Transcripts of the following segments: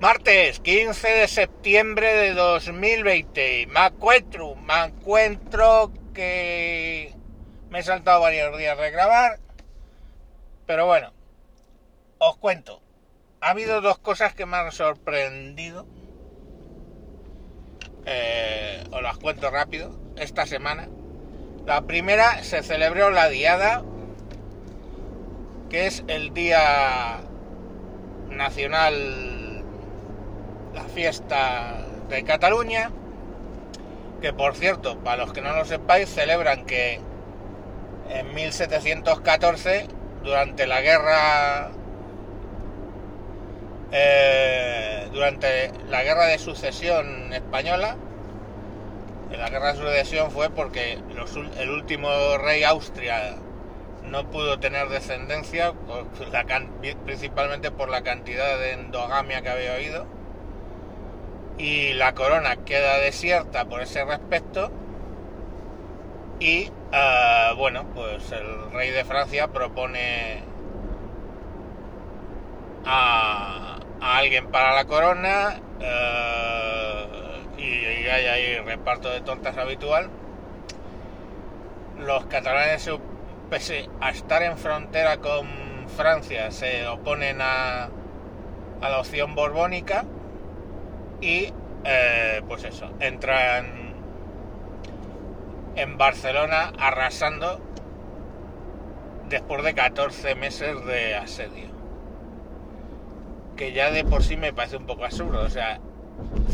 Martes 15 de septiembre de 2020. Me encuentro, me encuentro que me he saltado varios días de grabar. Pero bueno, os cuento. Ha habido dos cosas que me han sorprendido. Eh, os las cuento rápido. Esta semana. La primera se celebró la Diada, que es el Día Nacional, la fiesta de Cataluña, que por cierto, para los que no lo sepáis, celebran que en 1714, durante la guerra eh, durante la guerra de sucesión española, la guerra de sucesión fue porque el último rey Austria no pudo tener descendencia, principalmente por la cantidad de endogamia que había oído, y la corona queda desierta por ese respecto, y ah, bueno, pues el rey de Francia propone a, alguien para la corona, eh, y, hay ahí reparto de tortas habitual. Los catalanes, pese a estar en frontera con Francia, se oponen a, a la opción borbónica y eh, pues eso, entran en Barcelona arrasando después de 14 meses de asedio. Que ya de por sí me parece un poco absurdo. O sea,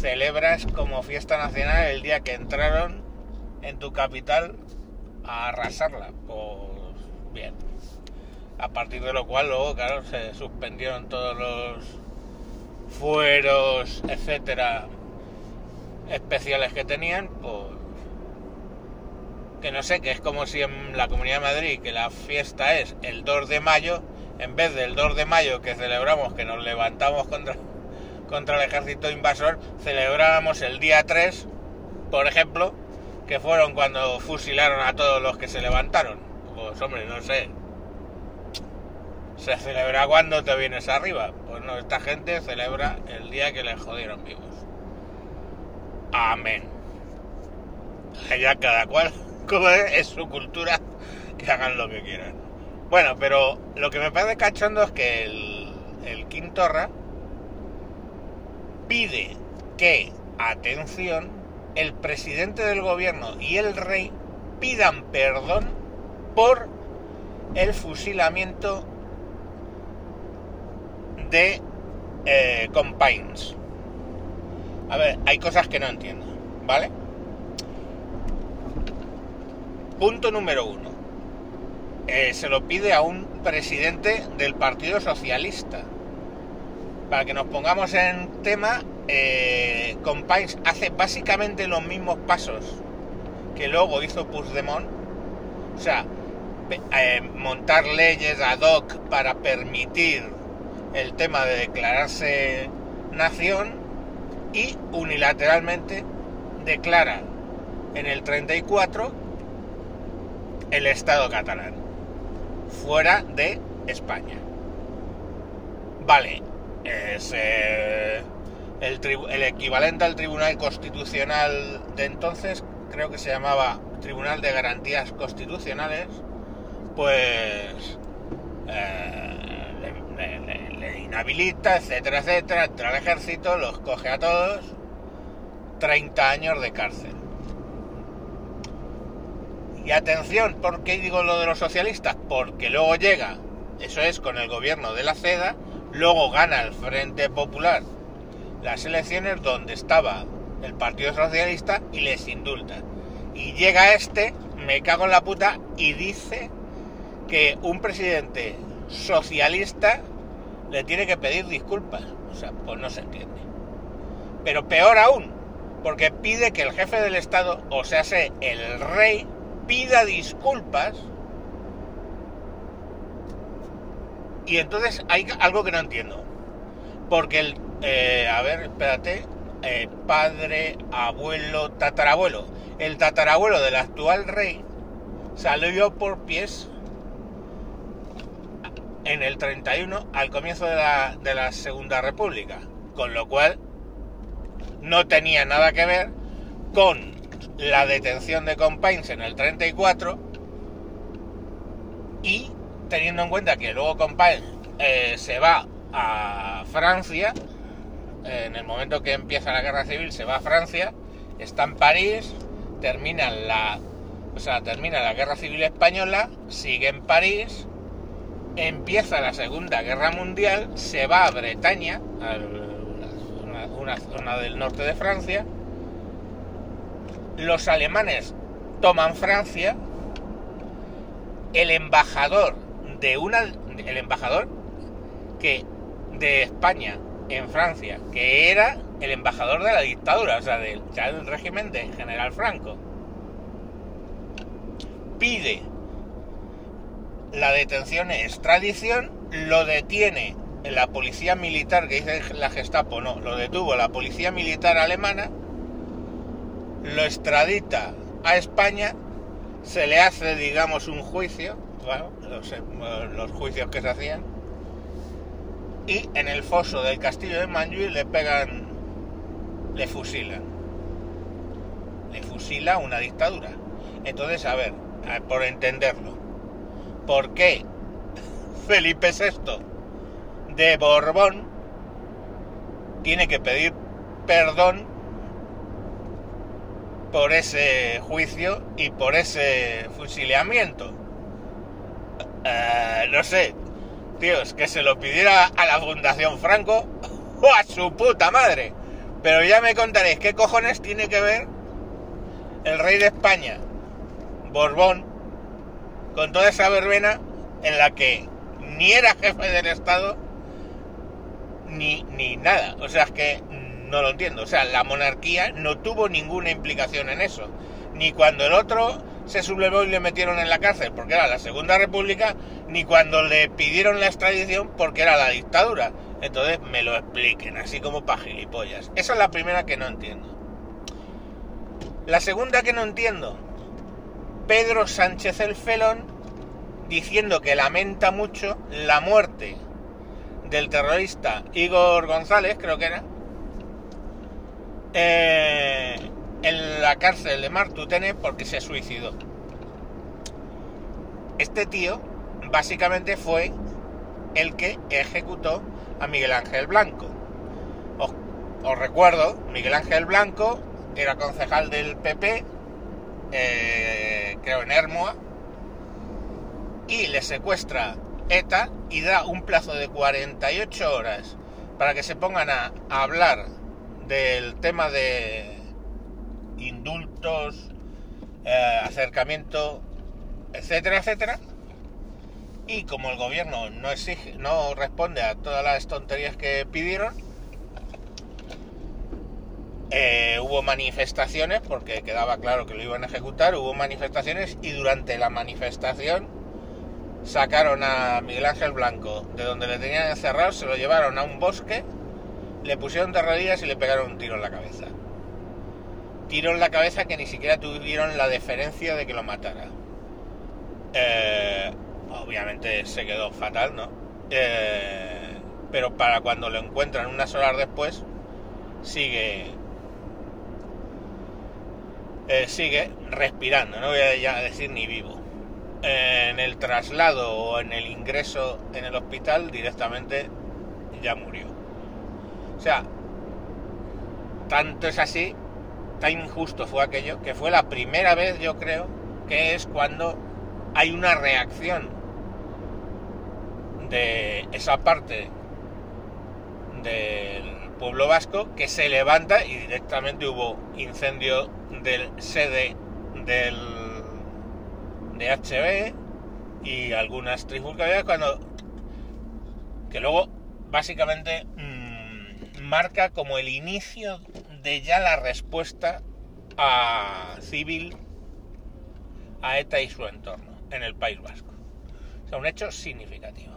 celebras como fiesta nacional el día que entraron en tu capital a arrasarla. Pues bien. A partir de lo cual luego, claro, se suspendieron todos los fueros, etcétera, especiales que tenían, pues que no sé, que es como si en la Comunidad de Madrid, que la fiesta es el 2 de mayo, en vez del 2 de mayo que celebramos que nos levantamos contra contra el ejército invasor, celebrábamos el día 3, por ejemplo, que fueron cuando fusilaron a todos los que se levantaron. Pues hombre, no sé. ¿Se celebra cuando te vienes arriba? Pues no, esta gente celebra el día que les jodieron vivos. Amén. Ya cada cual, como es, es su cultura, que hagan lo que quieran. Bueno, pero lo que me parece cachondo es que el, el Quintorra pide que, atención, el presidente del gobierno y el rey pidan perdón por el fusilamiento de eh, Compines. A ver, hay cosas que no entiendo, ¿vale? Punto número uno. Eh, se lo pide a un presidente del Partido Socialista para que nos pongamos en tema, eh, Compines hace básicamente los mismos pasos que luego hizo Puigdemont. O sea, eh, montar leyes ad hoc para permitir el tema de declararse nación y unilateralmente declara en el 34 el Estado catalán fuera de España. Vale, es eh, el, equivalente al Tribunal Constitucional de entonces, creo que se llamaba Tribunal de Garantías Constitucionales, pues eh, le, inhabilita, etcétera, etcétera, entra al ejército, los coge a todos, 30 años de cárcel. Y atención, ¿por qué digo lo de los socialistas? Porque luego llega, eso es con el gobierno de la CEDA, Luego gana el Frente Popular las elecciones donde estaba el Partido Socialista y les indulta. Y llega este, me cago en la puta, y dice que un presidente socialista le tiene que pedir disculpas. O sea, pues no se entiende. Pero peor aún, porque pide que el jefe del Estado, o sea, el rey, pida disculpas Y entonces hay algo que no entiendo. Porque el, eh, a ver, espérate, eh, padre, abuelo, tatarabuelo. El tatarabuelo del actual rey salió por pies en el 31 al comienzo de la, de la Segunda República. Con lo cual no tenía nada que ver con la detención de Companys en el 34 y teniendo en cuenta que luego Companys eh, se va a Francia, en el momento que empieza la guerra civil se va a Francia, está en París, termina la, o sea, termina la guerra civil española, sigue en París, empieza la Segunda Guerra Mundial, se va a Bretaña, a una, zona del norte de Francia, los alemanes toman Francia, el embajador de una, el embajador que de España en Francia, que era el embajador de la dictadura, o sea, del, del régimen de General Franco, pide la detención e extradición, lo detiene la policía militar, que dice la Gestapo, no, lo detuvo la policía militar alemana, lo extradita a España, se le hace, digamos, un juicio, los, juicios que se hacían, y en el foso del castillo de Manjuy le pegan, le fusilan. Le fusila una dictadura. Entonces, a ver, por entenderlo, ¿por qué Felipe VI de Borbón tiene que pedir perdón por ese juicio y por ese fusilamiento? Eh, no sé, tíos, que se lo pidiera a la Fundación Franco o a su puta madre. Pero ya me contaréis qué cojones tiene que ver el rey de España, Borbón, con toda esa verbena en la que ni era jefe del Estado ni, ni nada. O sea, es que no lo entiendo. O sea, la monarquía no tuvo ninguna implicación en eso. Ni cuando el otro se sublevó y le metieron en la cárcel porque era la Segunda República, ni cuando le pidieron la extradición porque era la dictadura. Entonces me lo expliquen, así como para gilipollas. Esa es la primera que no entiendo. La segunda que no entiendo, Pedro Sánchez el Felón diciendo que lamenta mucho la muerte del terrorista Igor González, creo que era, eh, en la cárcel de Martutene porque se suicidó. Este tío básicamente fue el que ejecutó a Miguel Ángel Blanco. Os, recuerdo, Miguel Ángel Blanco era concejal del PP, eh, creo en Hermoa, y le secuestra ETA y da un plazo de 48 horas para que se pongan a hablar del tema de indultos, eh, acercamiento, etcétera, etcétera. Y como el gobierno no exige, no responde a todas las tonterías que pidieron, eh, hubo manifestaciones, porque quedaba claro que lo iban a ejecutar, hubo manifestaciones y durante la manifestación sacaron a Miguel Ángel Blanco de donde le tenían encerrado, se lo llevaron a un bosque, le pusieron de rodillas y le pegaron un tiro en la cabeza tiro en la cabeza que ni siquiera tuvieron la deferencia de que lo matara. Eh, obviamente se quedó fatal, ¿no? Eh, pero para cuando lo encuentran unas horas después, sigue. Eh, sigue respirando, no voy a decir ni vivo. en el traslado o en el ingreso en el hospital directamente ya murió. O sea, tanto es así tan injusto fue aquello, que fue la primera vez, yo creo, que es cuando hay una reacción de esa parte del pueblo vasco que se levanta y directamente hubo incendio del sede del de HB y algunas trifulcas cuando que luego básicamente mmm, marca como el inicio de ya la respuesta a civil a ETA y su entorno en el País Vasco. O un hecho significativo.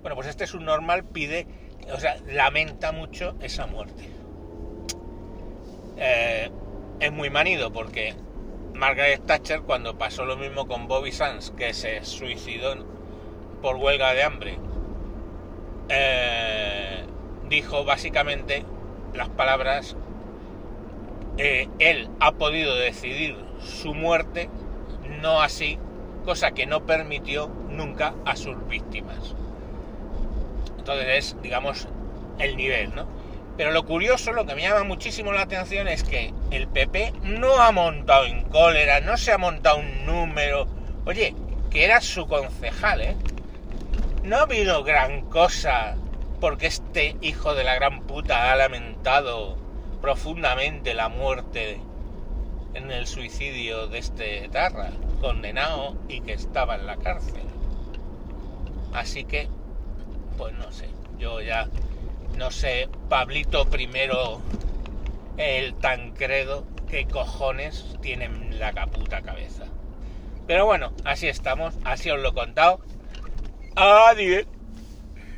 Bueno, pues este es un normal, pide, o sea, lamenta mucho esa muerte. Eh, es muy manido porque Margaret Thatcher, cuando pasó lo mismo con Bobby Sands, que se suicidó por huelga de hambre, eh, dijo básicamente las palabras, eh, él ha podido decidir su muerte, no así, cosa que no permitió nunca a sus víctimas. Entonces es, digamos, el nivel, ¿no? Pero lo curioso, lo que me llama muchísimo la atención es que el PP no ha montado en cólera, no se ha montado un número. Oye, que era su concejal, ¿eh? No ha habido gran cosa porque este hijo de la gran puta ha lamentado profundamente la muerte en el suicidio de este Tarra, condenado y que estaba en la cárcel. Así que, pues no sé, yo ya no sé, Pablito primero el Tancredo, qué cojones tienen la caputa cabeza. Pero bueno, así estamos, así os lo he contado. Adiós.